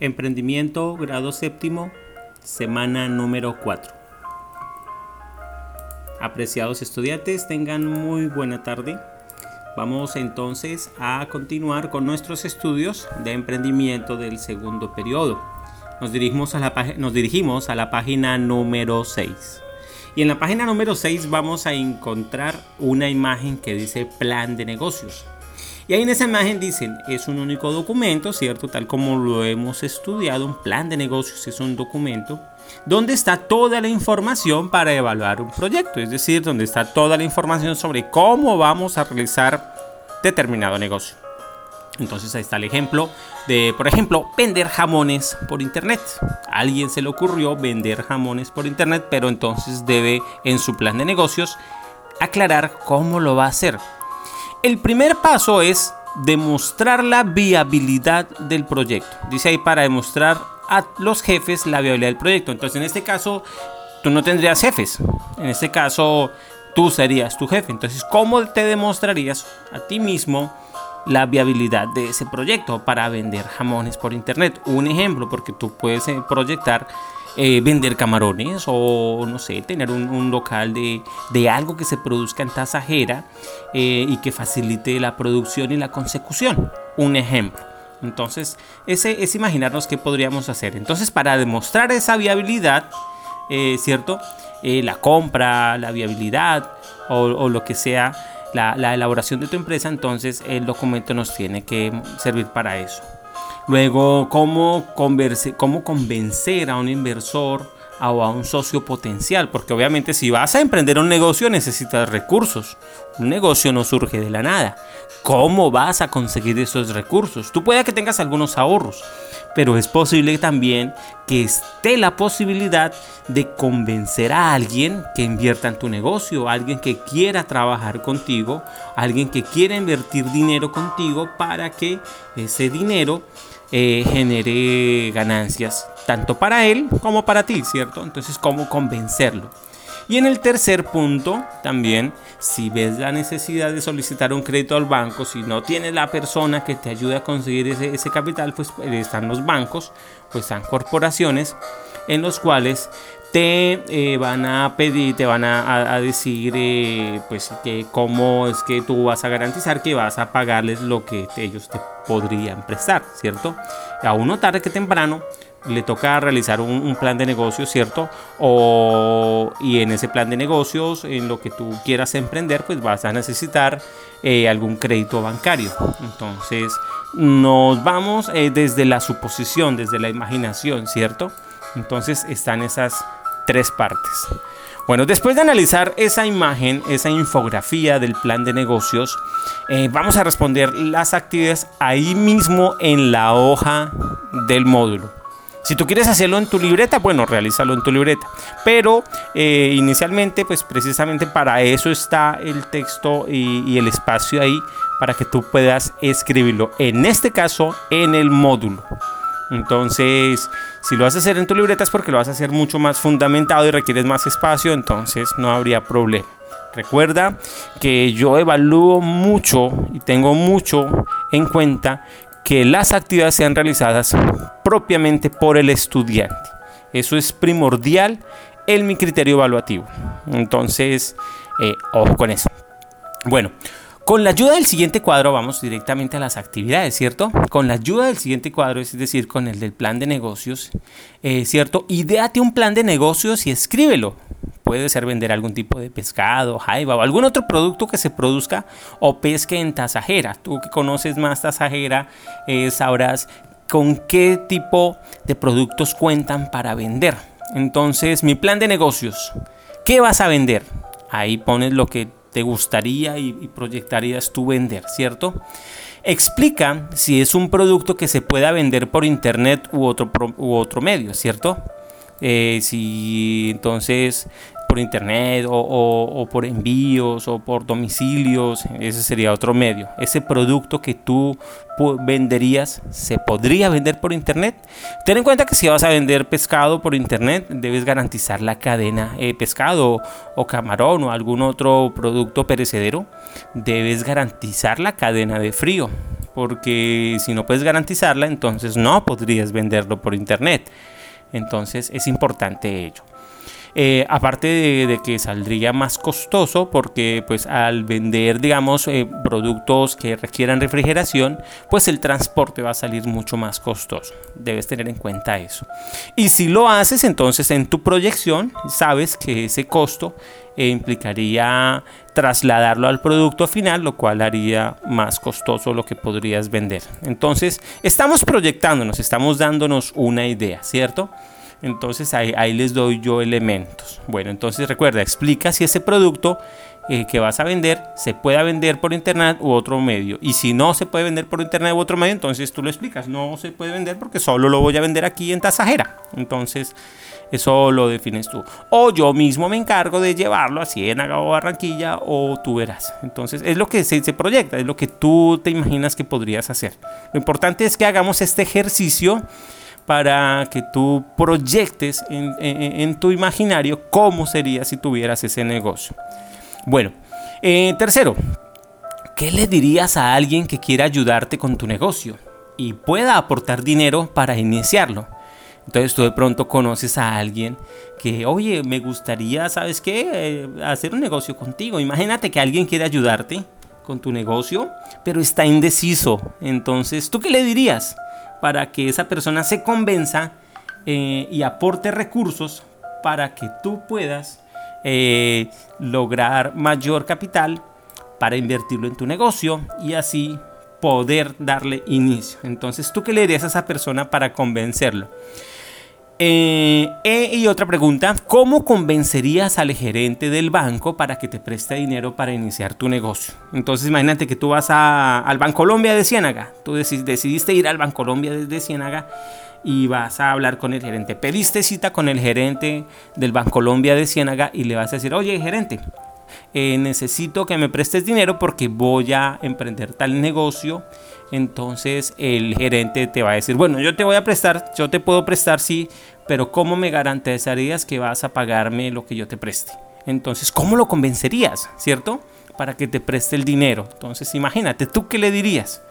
Emprendimiento, grado séptimo, semana número 4. Apreciados estudiantes, tengan muy buena tarde. Vamos entonces a continuar con nuestros estudios de emprendimiento del segundo periodo. Nos dirigimos a la, nos dirigimos a la página número 6. Y en la página número 6 vamos a encontrar una imagen que dice plan de negocios. Y ahí en esa imagen dicen, es un único documento, ¿cierto? Tal como lo hemos estudiado, un plan de negocios es un documento donde está toda la información para evaluar un proyecto, es decir, donde está toda la información sobre cómo vamos a realizar determinado negocio. Entonces ahí está el ejemplo de, por ejemplo, vender jamones por internet. A alguien se le ocurrió vender jamones por internet, pero entonces debe en su plan de negocios aclarar cómo lo va a hacer. El primer paso es demostrar la viabilidad del proyecto. Dice ahí para demostrar a los jefes la viabilidad del proyecto. Entonces en este caso tú no tendrías jefes. En este caso tú serías tu jefe. Entonces ¿cómo te demostrarías a ti mismo la viabilidad de ese proyecto para vender jamones por internet? Un ejemplo, porque tú puedes eh, proyectar eh, vender camarones o no sé, tener un, local de, de, algo que se produzca en tasajera eh, y que facilite la producción y la consecución. Un ejemplo. Entonces, ese es imaginarnos qué podríamos hacer. Entonces, para demostrar esa viabilidad, eh, ¿cierto? la compra, la viabilidad o, lo que sea, la, la elaboración de tu empresa, entonces el documento nos tiene que servir para eso. Luego, cómo, cómo convencer a un inversor o a un socio potencial, porque obviamente si vas a emprender un negocio necesitas recursos. Un negocio no surge de la nada. ¿Cómo vas a conseguir esos recursos? Tú puede que tengas algunos ahorros, pero es posible también que esté la posibilidad de convencer a alguien que invierta en tu negocio, alguien que quiera trabajar contigo, alguien que quiera invertir dinero contigo para que ese dinero eh, genere ganancias, tanto para él como para ti, ¿cierto? Entonces, ¿cómo convencerlo? Y en el tercer punto, también, si ves la necesidad de solicitar un crédito al banco, si no tienes la persona que te ayude a conseguir ese, ese capital, pues eh, están los bancos, pues están corporaciones en los cuales te eh, van a pedir, te van a, decir, eh, pues, que cómo es que tú vas a garantizar que vas a pagarles lo que ellos te podrían prestar, ¿cierto? A uno tarde que temprano le toca realizar un, plan de negocios, ¿cierto? O, y en ese plan de negocios, en lo que tú quieras emprender, pues vas a necesitar eh, algún crédito bancario. Entonces, nos vamos desde la suposición, desde la imaginación, ¿cierto? Entonces están esas tres partes. Bueno, después de analizar esa imagen, esa infografía del plan de negocios, eh, vamos a responder las actividades ahí mismo en la hoja del módulo. Si tú quieres hacerlo en tu libreta, bueno, realízalo en tu libreta. Pero eh, inicialmente, pues precisamente para eso está el texto y el espacio ahí para que tú puedas escribirlo. En este caso, en el módulo. Entonces, si lo vas a hacer en tu libreta es porque lo vas a hacer mucho más fundamentado y requieres más espacio, entonces no habría problema. Recuerda que yo evalúo mucho y tengo mucho en cuenta que las actividades sean realizadas propiamente por el estudiante. Eso es primordial en mi criterio evaluativo. Entonces, eh, ojo con eso. Bueno, con la ayuda del siguiente cuadro vamos directamente a las actividades, ¿cierto? Con la ayuda del siguiente cuadro, es decir, con el del plan de negocios, eh, ¿cierto? Ideate un plan de negocios y escríbelo. Puede ser vender algún tipo de pescado, jaiba o algún otro producto que se produzca o pesque en tasajera. Tú que conoces más tasajera, eh, sabrás con qué tipo de productos cuentan para vender. Entonces, mi plan de negocios. ¿Qué vas a vender? Ahí pones lo que te gustaría y, proyectarías tú vender, ¿cierto? Explica si es un producto que se pueda vender por internet u otro, u otro medio, ¿cierto? Eh, si entonces por internet o, por envíos o por domicilios, ese sería otro medio. Ese producto que tú venderías se podría vender por internet. Ten en cuenta que si vas a vender pescado por internet, debes garantizar la cadena eh, pescado o camarón o algún otro producto perecedero. Debes garantizar la cadena de frío porque si no puedes garantizarla, entonces no podrías venderlo por internet. Entonces es importante ello. Eh, aparte de, que saldría más costoso porque pues al vender digamos eh, productos que requieran refrigeración pues el transporte va a salir mucho más costoso debes tener en cuenta eso y si lo haces entonces en tu proyección sabes que ese costo eh, implicaría trasladarlo al producto final, lo cual haría más costoso lo que podrías vender. Entonces, estamos proyectándonos, estamos dándonos una idea, ¿cierto? Entonces ahí, les doy yo elementos. Bueno, entonces recuerda, explica si ese producto eh, que vas a vender se puede vender por internet u otro medio. Y si no se puede vender por internet u otro medio, entonces tú lo explicas. No se puede vender porque solo lo voy a vender aquí en Tasajera. Entonces eso lo defines tú. O yo mismo me encargo de llevarlo a Ciénaga o Barranquilla o tú verás. Entonces es lo que se, se proyecta, es lo que tú te imaginas que podrías hacer. Lo importante es que hagamos este ejercicio para que tú proyectes en, tu imaginario cómo sería si tuvieras ese negocio. Bueno, eh, tercero, ¿qué le dirías a alguien que quiera ayudarte con tu negocio y pueda aportar dinero para iniciarlo? Entonces tú de pronto conoces a alguien que, oye, me gustaría, ¿sabes qué? Eh, hacer un negocio contigo. Imagínate que alguien quiere ayudarte con tu negocio, pero está indeciso. Entonces, ¿tú qué le dirías? Para que esa persona se convenza eh, y aporte recursos para que tú puedas eh, lograr mayor capital para invertirlo en tu negocio y así poder darle inicio. Entonces, ¿tú qué le dirías a esa persona para convencerlo? Eh, y otra pregunta, ¿cómo convencerías al gerente del banco para que te preste dinero para iniciar tu negocio? Entonces imagínate que tú vas a, al Bancolombia de Ciénaga, tú decidiste ir al Bancolombia de Ciénaga y vas a hablar con el gerente. Pediste cita con el gerente del Bancolombia de Ciénaga y le vas a decir, oye gerente, eh, necesito que me prestes dinero porque voy a emprender tal negocio. Entonces el gerente te va a decir, bueno, yo te voy a prestar, yo te puedo prestar, sí, pero ¿cómo me garantizarías que vas a pagarme lo que yo te preste? Entonces, ¿cómo lo convencerías, cierto? Para que te preste el dinero. Entonces, imagínate, ¿tú qué le dirías?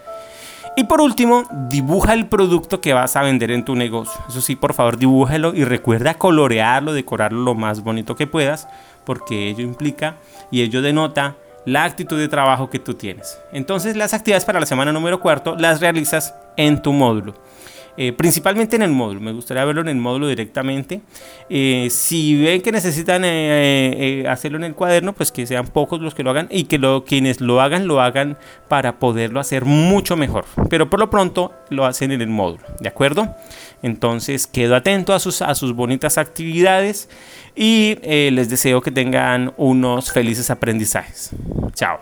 Y por último, dibuja el producto que vas a vender en tu negocio. Eso sí, por favor, dibújalo y recuerda colorearlo, decorarlo lo más bonito que puedas, porque ello implica y ello denota la actitud de trabajo que tú tienes. Entonces, las actividades para la semana número cuarto las realizas en tu módulo. Eh, principalmente en el módulo, me gustaría verlo en el módulo directamente. Eh, si ven que necesitan eh, hacerlo en el cuaderno, pues que sean pocos los que lo hagan y que lo, quienes lo hagan, lo hagan para poderlo hacer mucho mejor. Pero por lo pronto lo hacen en el módulo, ¿de acuerdo? Entonces quedo atento a sus, a sus bonitas actividades y les deseo que tengan unos felices aprendizajes. Chao.